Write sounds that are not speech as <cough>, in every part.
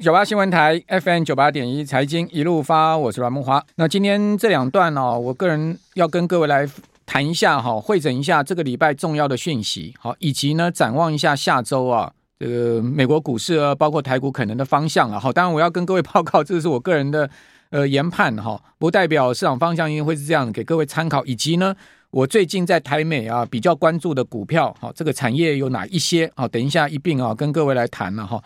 九八新闻台 FM 九八点一财经一路发，我是阮梦华。那今天这两段哦，我个人要跟各位来谈一下哈，汇整一下这个礼拜重要的讯息，好，以及呢展望一下下周啊，这个美国股市啊，包括台股可能的方向啊。好，当然我要跟各位报告，这是我个人的呃研判哈，不代表市场方向应该会是这样，给各位参考。以及呢，我最近在台美啊比较关注的股票，好，这个产业有哪一些？好，等一下一并啊跟各位来谈了哈。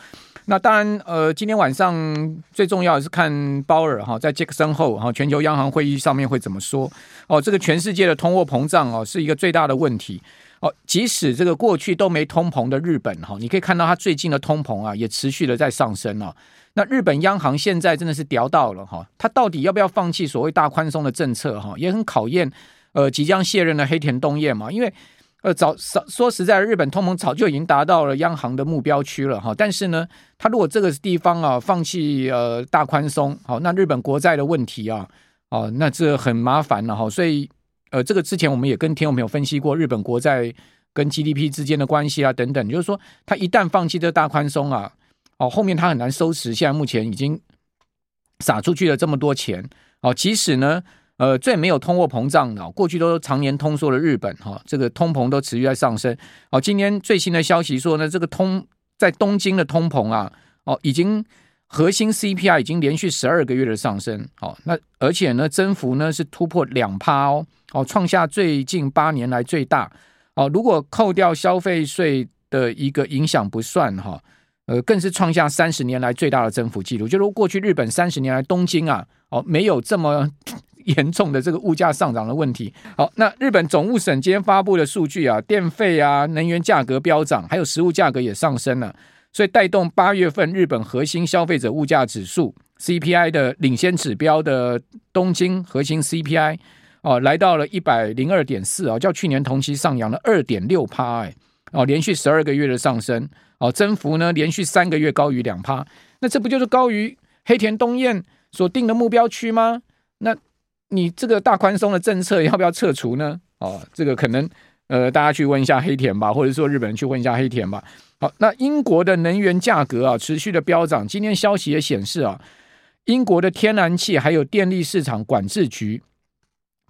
那当然，呃，今天晚上最重要的是看鲍尔哈在杰克森后哈全球央行会议上面会怎么说哦。这个全世界的通货膨胀哦是一个最大的问题哦。即使这个过去都没通膨的日本哈，你可以看到它最近的通膨啊也持续的在上升哦。那日本央行现在真的是屌到了哈，它到底要不要放弃所谓大宽松的政策哈，也很考验呃即将卸任的黑田东彦嘛，因为。呃，早说说实在，日本通膨早就已经达到了央行的目标区了哈。但是呢，他如果这个地方啊放弃呃大宽松，好，那日本国债的问题啊，哦，那这很麻烦了哈。所以呃，这个之前我们也跟听众朋友分析过，日本国债跟 GDP 之间的关系啊等等，就是说，他一旦放弃这大宽松啊，哦，后面他很难收拾。现在目前已经撒出去了这么多钱，哦，即使呢。呃，最没有通货膨胀的，过去都常年通缩的日本哈，这个通膨都持续在上升。好，今天最新的消息说呢，这个通在东京的通膨啊，哦，已经核心 CPI 已经连续十二个月的上升。好，那而且呢，增幅呢是突破两趴哦，哦，创下最近八年来最大。哦，如果扣掉消费税的一个影响不算哈，呃，更是创下三十年来最大的增幅记录。就如过去日本三十年来东京啊，哦，没有这么。严重的这个物价上涨的问题。好，那日本总务省今天发布的数据啊，电费啊、能源价格飙涨，还有食物价格也上升了，所以带动八月份日本核心消费者物价指数 CPI 的领先指标的东京核心 CPI 哦、来到了一百零二点四啊，较去年同期上扬了二点六趴，哎，哦，连续十二个月的上升，哦，增幅呢连续三个月高于两趴，那这不就是高于黑田东彦所定的目标区吗？那你这个大宽松的政策要不要撤除呢？哦，这个可能呃，大家去问一下黑田吧，或者说日本人去问一下黑田吧。好，那英国的能源价格啊持续的飙涨，今天消息也显示啊，英国的天然气还有电力市场管制局，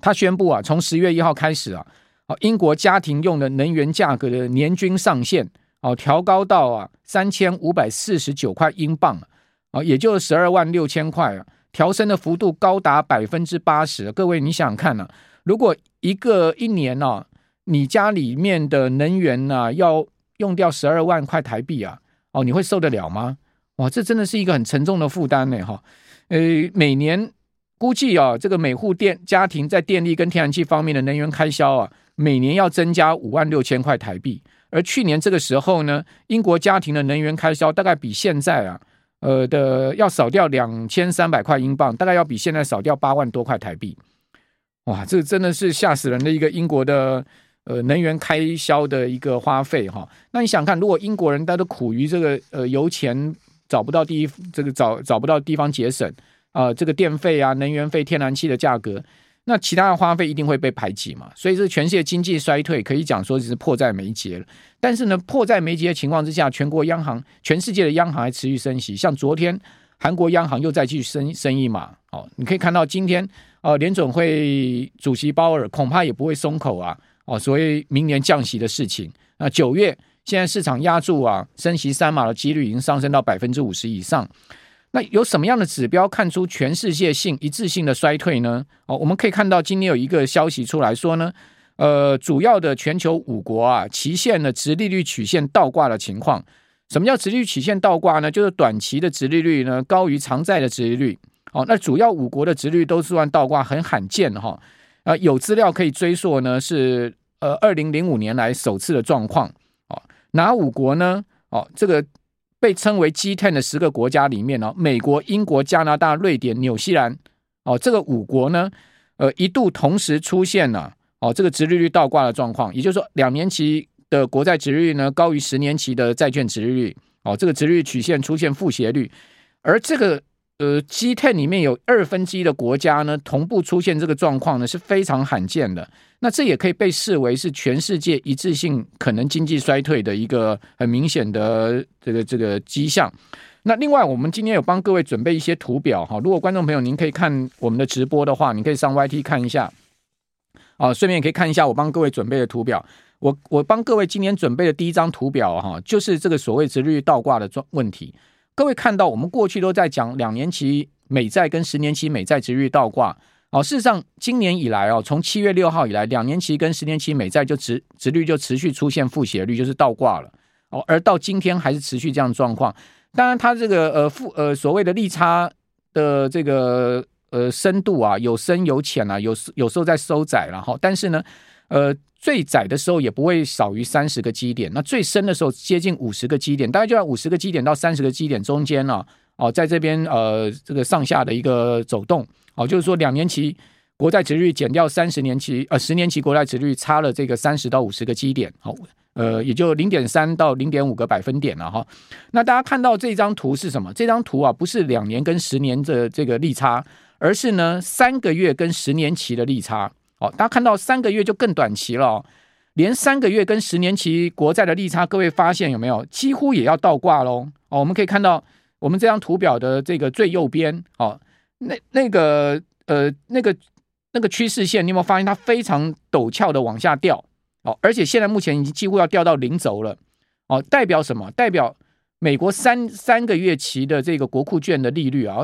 他宣布啊，从十月一号开始啊，英国家庭用的能源价格的年均上限哦调高到啊三千五百四十九块英镑啊，也就十二万六千块啊。调升的幅度高达百分之八十，各位你想想看呢、啊？如果一个一年呢、啊，你家里面的能源呢、啊、要用掉十二万块台币啊，哦，你会受得了吗？哇，这真的是一个很沉重的负担呢，哈。呃，每年估计啊，这个每户电家庭在电力跟天然气方面的能源开销啊，每年要增加五万六千块台币，而去年这个时候呢，英国家庭的能源开销大概比现在啊。呃的要少掉两千三百块英镑，大概要比现在少掉八万多块台币。哇，这真的是吓死人的一个英国的呃能源开销的一个花费哈。那你想看，如果英国人他都苦于这个呃油钱找不到地，这个找找不到地方节省啊、呃，这个电费啊、能源费、天然气的价格。那其他的花费一定会被排挤嘛，所以这全世界经济衰退可以讲说是迫在眉睫了。但是呢，迫在眉睫的情况之下，全国央行、全世界的央行还持续升息。像昨天韩国央行又再继续升升一码，哦，你可以看到今天呃联准会主席鲍尔恐怕也不会松口啊，哦，所以明年降息的事情。那九月现在市场压注啊升息三码的几率已经上升到百分之五十以上。那有什么样的指标看出全世界性一致性的衰退呢？哦，我们可以看到今天有一个消息出来说呢，呃，主要的全球五国啊，期限的殖利率曲线倒挂的情况。什么叫殖利率曲线倒挂呢？就是短期的殖利率呢高于长债的殖利率。哦，那主要五国的殖利率都是按倒挂，很罕见哈。啊、呃，有资料可以追溯呢，是呃二零零五年来首次的状况。哦，哪五国呢？哦，这个。被称为 G10 的十个国家里面呢，美国、英国、加拿大、瑞典、纽西兰，哦，这个五国呢，呃，一度同时出现了哦，这个殖利率倒挂的状况，也就是说，两年期的国债殖利率呢高于十年期的债券殖利率，哦，这个殖利率曲线出现负斜率，而这个。呃，G ten 里面有二分之一的国家呢，同步出现这个状况呢，是非常罕见的。那这也可以被视为是全世界一致性可能经济衰退的一个很明显的这个这个迹象。那另外，我们今天有帮各位准备一些图表哈。如果观众朋友您可以看我们的直播的话，你可以上 YT 看一下啊，顺便也可以看一下我帮各位准备的图表。我我帮各位今天准备的第一张图表哈，就是这个所谓直率倒挂的状问题。各位看到，我们过去都在讲两年期美债跟十年期美债殖利率倒挂。哦，事实上，今年以来哦，从七月六号以来，两年期跟十年期美债就殖殖率就持续出现负斜率，就是倒挂了。哦，而到今天还是持续这样状况。当然，它这个呃负呃所谓的利差的这个呃深度啊，有深有浅啊，有有时候在收窄了哈。但是呢，呃最窄的时候也不会少于三十个基点，那最深的时候接近五十个基点，大概就在五十个基点到三十个基点中间呢。哦，在这边呃这个上下的一个走动。哦，就是说两年期国债殖利率减掉三十年期呃十年期国债殖利率差了这个三十到五十个基点。好。呃，也就零点三到零点五个百分点了哈。那大家看到这张图是什么？这张图啊，不是两年跟十年的这个利差，而是呢三个月跟十年期的利差。哦，大家看到三个月就更短期了，哦，连三个月跟十年期国债的利差，各位发现有没有？几乎也要倒挂喽。哦，我们可以看到我们这张图表的这个最右边，哦，那那个呃那个那个趋势线，你有没有发现它非常陡峭的往下掉？哦，而且现在目前已经几乎要掉到零轴了，哦，代表什么？代表美国三三个月期的这个国库券的利率啊，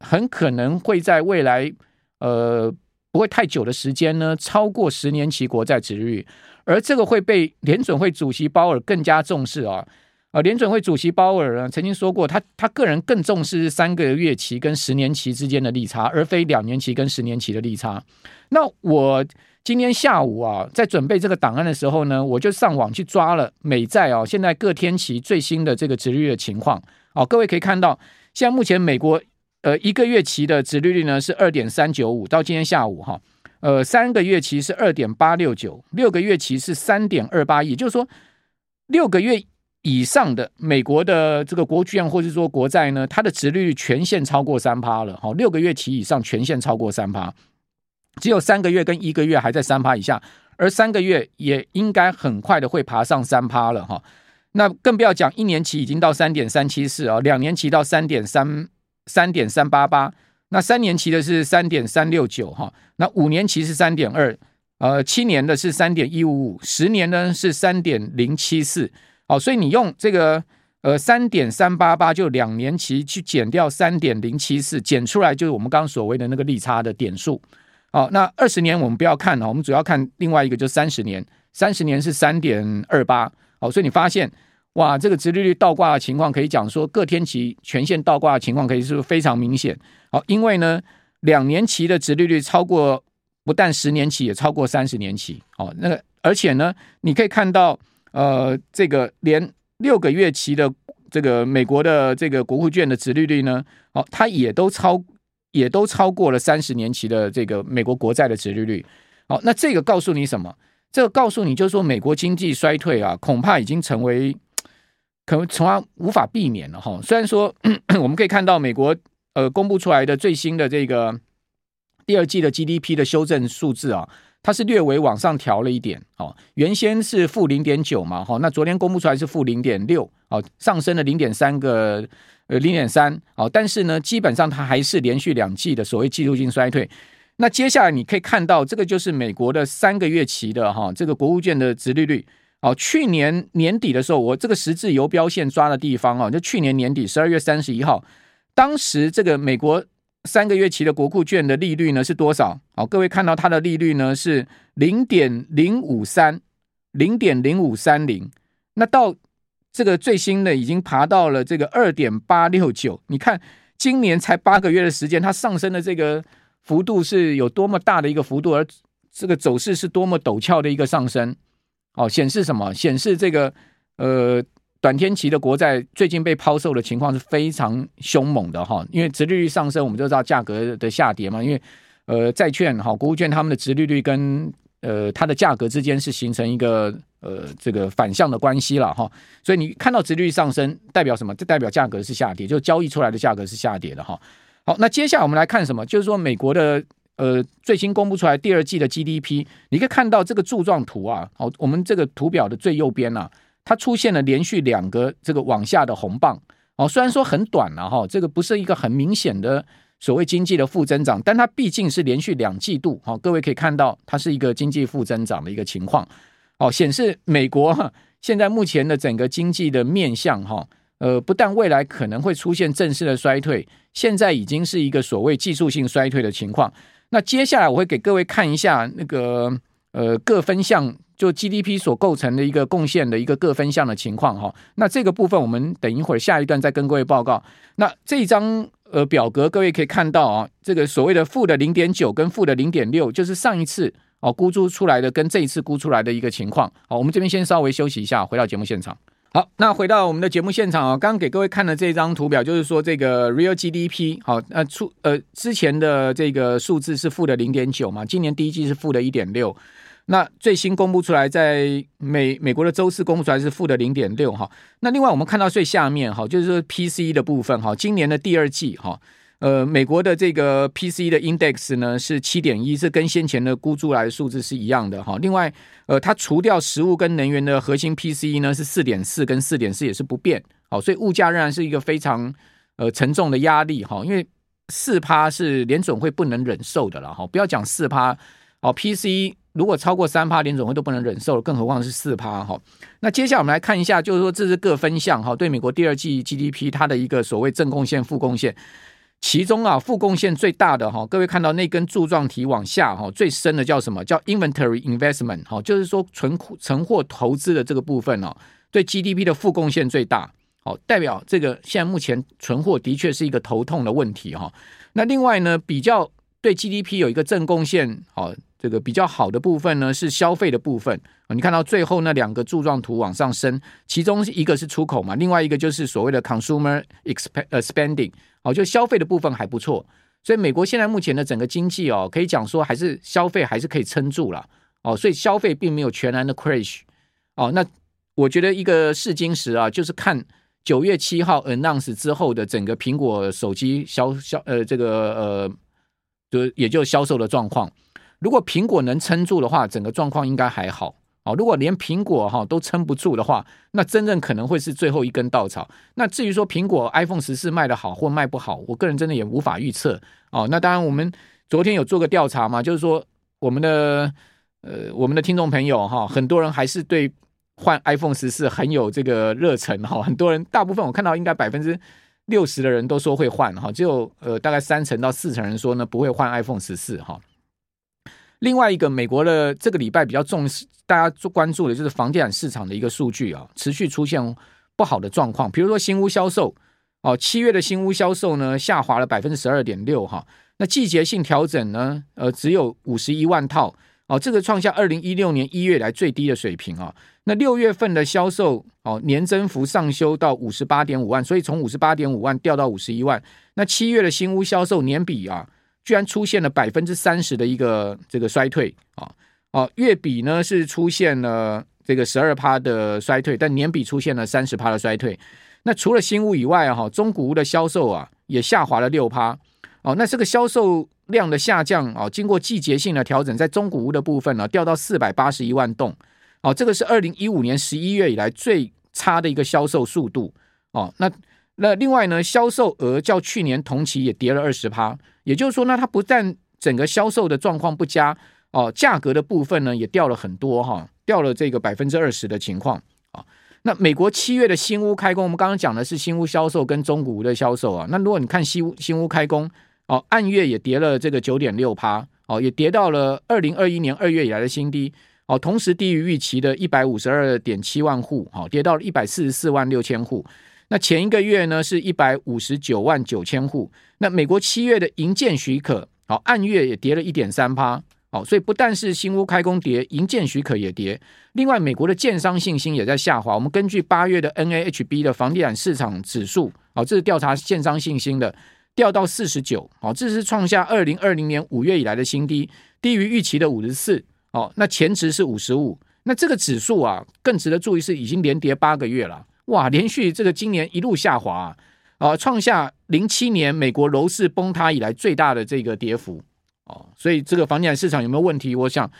很可能会在未来呃不会太久的时间呢，超过十年期国债殖利率，而这个会被联准会主席鲍尔更加重视啊。呃，联准会主席鲍尔呢曾经说过他，他个人更重视三个月期跟十年期之间的利差，而非两年期跟十年期的利差。那我。今天下午啊，在准备这个档案的时候呢，我就上网去抓了美债啊，现在各天期最新的这个殖利率的情况。哦，各位可以看到，现在目前美国呃一个月期的殖利率呢是二点三九五，到今天下午哈，呃三个月期是二点八六九，六个月期是三点二八，也就是说六个月以上的美国的这个国券或者说国债呢，它的殖利率全线超过三趴了。哈，六个月期以上全线超过三趴。只有三个月跟一个月还在三趴以下，而三个月也应该很快的会爬上三趴了哈。那更不要讲一年期已经到三点三七四啊，两年期到三点三三点三八八，那三年期的是三点三六九哈，那五年期是三点二，呃，七年的是三点一五五，十年呢是三点零七四。好，所以你用这个呃三点三八八就两年期去减掉三点零七四，减出来就是我们刚刚所谓的那个利差的点数。好，那二十年我们不要看了，我们主要看另外一个，就三十年，三十年是三点二八。好，所以你发现哇，这个殖利率倒挂的情况，可以讲说各天期全线倒挂的情况，可以是非常明显。好，因为呢，两年期的殖利率超过，不但十年期也超过三十年期。好，那个而且呢，你可以看到，呃，这个连六个月期的这个美国的这个国库券的殖利率呢，好，它也都超。也都超过了三十年期的这个美国国债的殖利率。好，那这个告诉你什么？这个告诉你就是说，美国经济衰退啊，恐怕已经成为可能从而无法避免了哈。虽然说 <clears throat> 我们可以看到美国呃公布出来的最新的这个第二季的 GDP 的修正数字啊，它是略微往上调了一点。哦，原先是负零点九嘛，哈，那昨天公布出来是负零点六，哦，上升了零点三个。呃，零点三，哦，但是呢，基本上它还是连续两季的所谓季度性衰退。那接下来你可以看到，这个就是美国的三个月期的哈，这个国务券的殖利率。哦，去年年底的时候，我这个十字游标线抓的地方啊，就去年年底十二月三十一号，当时这个美国三个月期的国库券的利率呢是多少？好，各位看到它的利率呢是零点零五三，零点零五三零。那到这个最新的已经爬到了这个二点八六九，你看今年才八个月的时间，它上升的这个幅度是有多么大的一个幅度，而这个走势是多么陡峭的一个上升，哦，显示什么？显示这个呃短天期的国债最近被抛售的情况是非常凶猛的哈，因为殖利率上升，我们就知道价格的下跌嘛，因为呃债券哈国务券他们的殖利率跟呃它的价格之间是形成一个。呃，这个反向的关系了哈，所以你看到殖利率上升，代表什么？这代表价格是下跌，就交易出来的价格是下跌的哈。好，那接下来我们来看什么？就是说美国的呃最新公布出来第二季的 GDP，你可以看到这个柱状图啊，好，我们这个图表的最右边啊，它出现了连续两个这个往下的红棒哦，虽然说很短了哈，这个不是一个很明显的所谓经济的负增长，但它毕竟是连续两季度，哈，各位可以看到它是一个经济负增长的一个情况，哦，显示美国现在目前的整个经济的面向哈，呃，不但未来可能会出现正式的衰退，现在已经是一个所谓技术性衰退的情况。那接下来我会给各位看一下那个呃各分项。就 GDP 所构成的一个贡献的一个各分项的情况哈，那这个部分我们等一会儿下一段再跟各位报告。那这张呃表格，各位可以看到啊，这个所谓的负的零点九跟负的零点六，就是上一次哦估出出来的跟这一次估出来的一个情况。好，我们这边先稍微休息一下，回到节目现场。好，那回到我们的节目现场啊，刚刚给各位看的这张图表，就是说这个 Real GDP 好，呃出呃之前的这个数字是负的零点九嘛，今年第一季是负的一点六。那最新公布出来，在美美国的周四公布出来是负的零点六哈。那另外我们看到最下面哈，就是说 PC 的部分哈，今年的第二季哈，呃，美国的这个 P C 的 index 呢是七点一，是跟先前的估出来的数字是一样的哈。另外，呃，它除掉食物跟能源的核心 P C 呢是四点四，跟四点四也是不变。好，所以物价仍然是一个非常呃沉重的压力哈，因为四趴是联总会不能忍受的了哈。不要讲四趴，哦，P C。如果超过三趴，联总会都不能忍受，更何况是四趴哈。那接下来我们来看一下，就是说这是各分项哈，对美国第二季 GDP 它的一个所谓正贡献、负贡献。其中啊，负贡献最大的哈，各位看到那根柱状体往下哈，最深的叫什么？叫 Inventory Investment 哈，就是说存库存货投资的这个部分哦，对 GDP 的负贡献最大。好，代表这个现在目前存货的确是一个头痛的问题哈。那另外呢，比较对 GDP 有一个正贡献好。这个比较好的部分呢，是消费的部分。你看到最后那两个柱状图往上升，其中一个是出口嘛，另外一个就是所谓的 consumer exp spending 哦，就消费的部分还不错。所以美国现在目前的整个经济哦，可以讲说还是消费还是可以撑住了哦，所以消费并没有全然的 crash 哦。那我觉得一个试金石啊，就是看九月七号 announce 之后的整个苹果手机销销呃这个呃，就也就销售的状况。如果苹果能撑住的话，整个状况应该还好哦。如果连苹果哈都撑不住的话，那真正可能会是最后一根稻草。那至于说苹果 iPhone 十四卖得好或卖不好，我个人真的也无法预测哦。那当然，我们昨天有做个调查嘛，就是说我们的呃我们的听众朋友哈，很多人还是对换 iPhone 十四很有这个热忱哈。很多人大部分我看到应该百分之六十的人都说会换哈，只有呃大概三成到四成人说呢不会换 iPhone 十四哈。另外一个，美国的这个礼拜比较重视，大家做关注的就是房地产市场的一个数据啊，持续出现不好的状况。比如说新屋销售，哦，七月的新屋销售呢下滑了百分之十二点六哈。那季节性调整呢，呃，只有五十一万套，哦，这个创下二零一六年一月来最低的水平啊。那六月份的销售哦，年增幅上修到五十八点五万，所以从五十八点五万掉到五十一万。那七月的新屋销售年比啊。居然出现了百分之三十的一个这个衰退啊哦，月比呢是出现了这个十二趴的衰退，但年比出现了三十趴的衰退。那除了新屋以外啊，哈，中古屋的销售啊也下滑了六趴哦。那这个销售量的下降啊，经过季节性的调整，在中古屋的部分呢，掉到四百八十一万栋哦，这个是二零一五年十一月以来最差的一个销售速度哦。那那另外呢，销售额较去年同期也跌了二十趴。也就是说呢，它不但整个销售的状况不佳哦，价格的部分呢也掉了很多哈，掉了这个百分之二十的情况啊。那美国七月的新屋开工，我们刚刚讲的是新屋销售跟中古屋的销售啊。那如果你看新屋新屋开工哦，按月也跌了这个九点六趴哦，也跌到了二零二一年二月以来的新低哦，同时低于预期的一百五十二点七万户哦，跌到了一百四十四万六千户。那前一个月呢是一百五十九万九千户。那美国七月的营建许可，好，按月也跌了一点三趴，好，所以不但是新屋开工跌，营建许可也跌。另外，美国的建商信心也在下滑。我们根据八月的 NAHB 的房地产市场指数，好，这是调查建商信心的，掉到四十九，好，这是创下二零二零年五月以来的新低，低于预期的五十四，好，那前值是五十五。那这个指数啊，更值得注意是已经连跌八个月了。哇，连续这个今年一路下滑啊，啊，创下零七年美国楼市崩塌以来最大的这个跌幅哦，所以这个房地产市场有没有问题？我想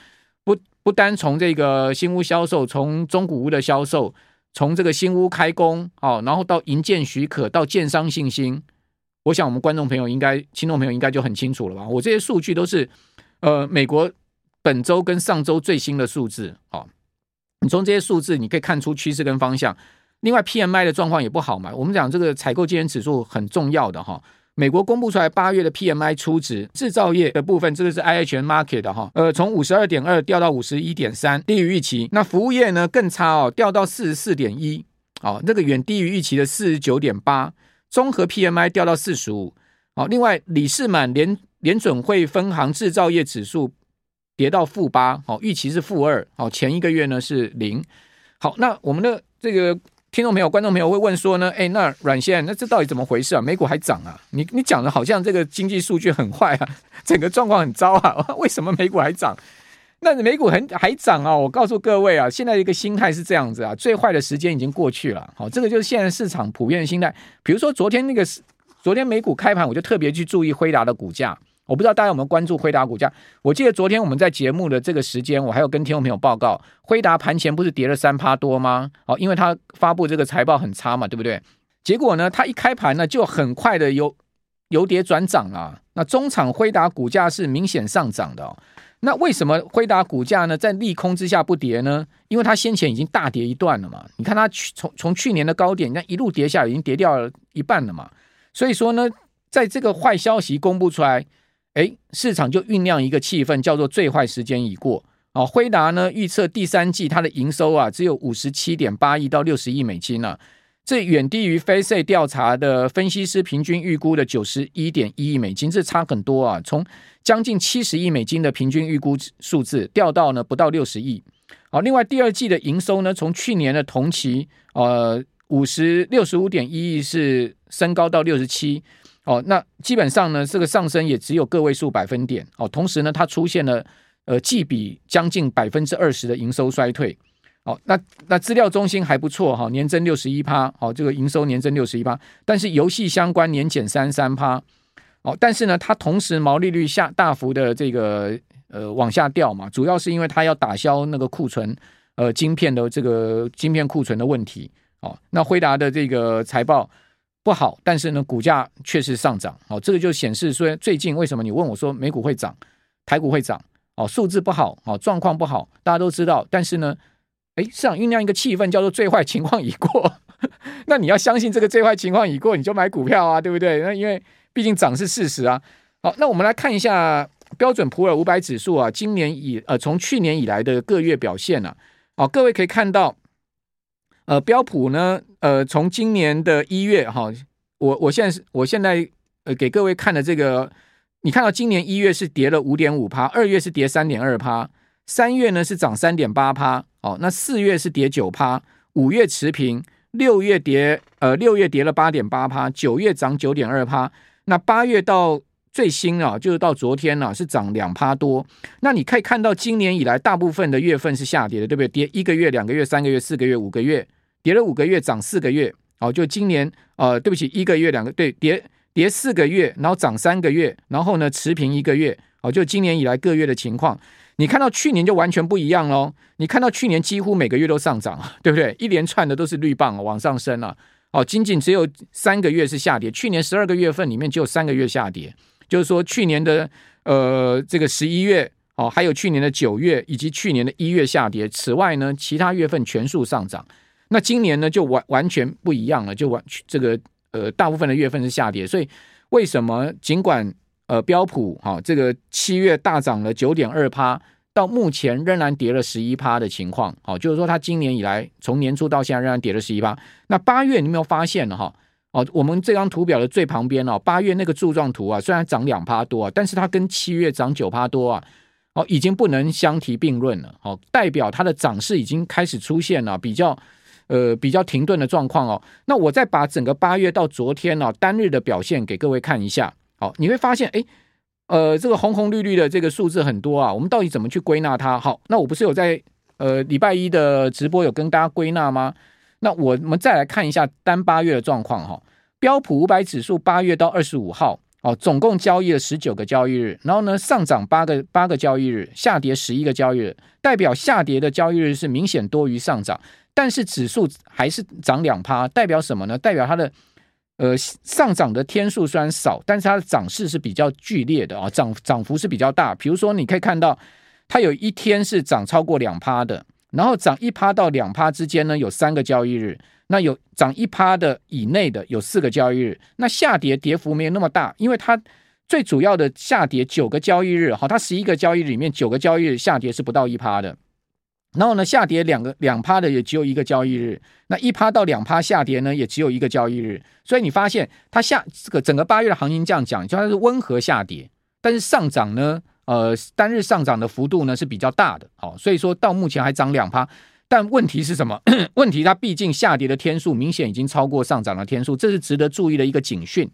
不不单从这个新屋销售，从中古屋的销售，从这个新屋开工，哦，然后到营建许可，到建商信心，我想我们观众朋友应该、听众朋友应该就很清楚了吧？我这些数据都是呃美国本周跟上周最新的数字，哦，你从这些数字你可以看出趋势跟方向。另外，PMI 的状况也不好嘛。我们讲这个采购经理指数很重要的哈。美国公布出来八月的 PMI 初值，制造业的部分，这个是 IHS Markit 的哈。呃，从五十二点二掉到五十一点三，低于预期。那服务业呢更差哦，掉到四十四点一，哦，那个远低于预期的四十九点八。综合 PMI 掉到四十五。好，另外，李士满联联准会分行制造业指数跌到负八，哦，预期是负二，哦，前一个月呢是零。好，那我们的这个。听众朋友、观众朋友会问说呢，哎，那阮先生，那这到底怎么回事啊？美股还涨啊？你你讲的好像这个经济数据很坏啊，<laughs> 整个状况很糟啊？<laughs> 为什么美股还涨？那美股很还涨啊？我告诉各位啊，现在一个心态是这样子啊，最坏的时间已经过去了。好，这个就是现在市场普遍的心态。比如说昨天那个，昨天美股开盘，我就特别去注意辉达的股价。我不知道大家有没有关注辉达股价？我记得昨天我们在节目的这个时间，我还有跟听众朋友报告，辉达盘前不是跌了三趴多吗？哦，因为它发布这个财报很差嘛，对不对？结果呢，它一开盘呢，就很快的由由跌转涨了。那中场辉达股价是明显上涨的哦。那为什么辉达股价呢，在利空之下不跌呢？因为它先前已经大跌一段了嘛。你看它去从从去年的高点，那一路跌下，已经跌掉了一半了嘛。所以说呢，在这个坏消息公布出来。哎，市场就酝酿一个气氛，叫做最坏时间已过。哦，辉达呢预测第三季它的营收啊只有五十七点八亿到六十亿美金呢、啊，这远低于 Face 调查的分析师平均预估的九十一点一亿美金，这差很多啊，从将近七十亿美金的平均预估数字掉到呢不到六十亿。好，另外第二季的营收呢，从去年的同期呃五十六十五点一亿是升高到六十七。哦，那基本上呢，这个上升也只有个位数百分点。哦，同时呢，它出现了呃季比将近百分之二十的营收衰退。哦，那那资料中心还不错哈、年增六十一趴。哦，这个营收年增六十一趴，但是游戏相关年减三三趴。哦，但是呢，它同时毛利率下大幅的这个呃往下掉嘛，主要是因为它要打消那个库存呃晶片的这个晶片库存的问题。哦，那辉达的这个财报。不好，但是呢，股价确实上涨。哦，这个就显示说，最近为什么你问我说美股会涨，台股会涨？哦，数字不好，哦，状况不好，大家都知道。但是呢，哎，市场酝酿一个气氛，叫做最坏情况已过。<laughs> 那你要相信这个最坏情况已过，你就买股票啊，对不对？那因为毕竟涨是事实啊。好，那我们来看一下标准普尔五百指数啊，今年以呃从去年以来的各月表现啊。好，各位可以看到。呃，标普呢，呃，从今年的一月哈，我我现在是，我现在呃给各位看的这个，你看到今年一月是跌了五点五趴，二月是跌三点二趴，三月呢是涨三点八趴，哦，那四月是跌九趴，五月持平，六月跌，呃，六月跌了八点八趴，九月涨九点二趴，那八月到最新啊，就是到昨天呢、啊，是涨两趴多。那你可以看到今年以来大部分的月份是下跌的，对不对？跌一个月、两个月、三个月、四个月、五个月。跌了五个月，涨四个月，哦，就今年，呃，对不起，一个月两个，对，跌跌四个月，然后涨三个月，然后呢持平一个月，哦，就今年以来各月的情况，你看到去年就完全不一样喽，你看到去年几乎每个月都上涨，<laughs> 对不对？一连串的都是绿棒往上升了，哦，仅仅只有三个月是下跌，去年十二个月份里面只有三个月下跌，就是说去年的呃这个十一月，哦，还有去年的九月以及去年的一月下跌，此外呢，其他月份全数上涨。那今年呢，就完完全不一样了，就完这个呃，大部分的月份是下跌，所以为什么尽管呃标普哈、这个七月大涨了九点二趴，到目前仍然跌了十一趴的情况，好、哦，就是说它今年以来从年初到现在仍然跌了十一趴。那八月你有没有发现呢？哈哦，我们这张图表的最旁边哦，八月那个柱状图啊，虽然涨两趴多啊，但是它跟七月涨九趴多啊，哦，已经不能相提并论了，哦，代表它的涨势已经开始出现了比较。呃，比较停顿的状况哦。那我再把整个八月到昨天呢、哦、单日的表现给各位看一下。好，你会发现，哎，呃，这个红红绿绿的这个数字很多啊。我们到底怎么去归纳它？好，那我不是有在呃礼拜一的直播有跟大家归纳吗？那我们再来看一下单八月的状况哈。标普五百指数八月到二十五号，哦，总共交易了十九个交易日，然后呢上涨八个八个交易日，下跌十一个交易日，代表下跌的交易日是明显多于上涨。但是指数还是涨两趴，代表什么呢？代表它的呃上涨的天数虽然少，但是它的涨势是比较剧烈的啊，涨涨幅是比较大。比如说，你可以看到它有一天是涨超过两趴的，然后涨一趴到两趴之间呢，有三个交易日。那有涨一趴的以内的有四个交易日，那下跌跌幅没有那么大，因为它最主要的下跌九个交易日，好，它十一个交易日里面九个交易日下跌是不到一趴的，然后呢下跌两个两趴的也只有一个交易日，那一趴到两趴下跌呢也只有一个交易日，所以你发现它下这个整个八月的行情这样讲，就它是温和下跌，但是上涨呢，呃单日上涨的幅度呢是比较大的，好，所以说到目前还涨两趴。但问题是什么？<clears throat> 问题它毕竟下跌的天数明显已经超过上涨的天数，这是值得注意的一个警讯。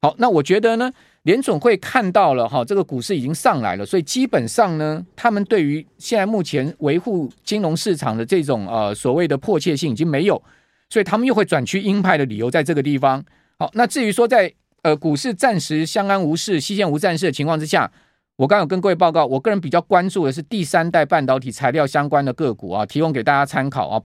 好，那我觉得呢，联总会看到了哈，这个股市已经上来了，所以基本上呢，他们对于现在目前维护金融市场的这种呃所谓的迫切性已经没有，所以他们又会转趋鹰派的理由在这个地方。好，那至于说在呃股市暂时相安无事、西线无战事的情况之下。我刚有跟各位报告，我个人比较关注的是第三代半导体材料相关的个股啊，提供给大家参考啊。